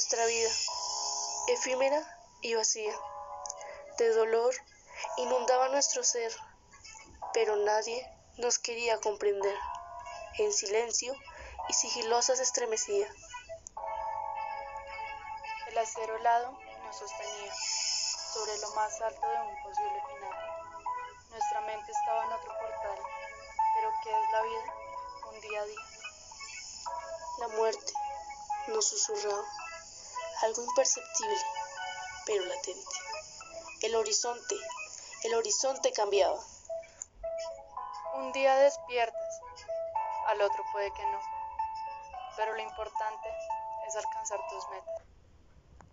Nuestra vida, efímera y vacía, de dolor, inundaba nuestro ser, pero nadie nos quería comprender. En silencio y sigilosa se estremecía. El acero helado nos sostenía sobre lo más alto de un posible final. Nuestra mente estaba en otro portal, pero ¿qué es la vida? Un día a día. La muerte nos susurraba, algo imperceptible, pero latente. El horizonte, el horizonte cambiaba. Un día despiertas, al otro puede que no, pero lo importante es alcanzar tus metas.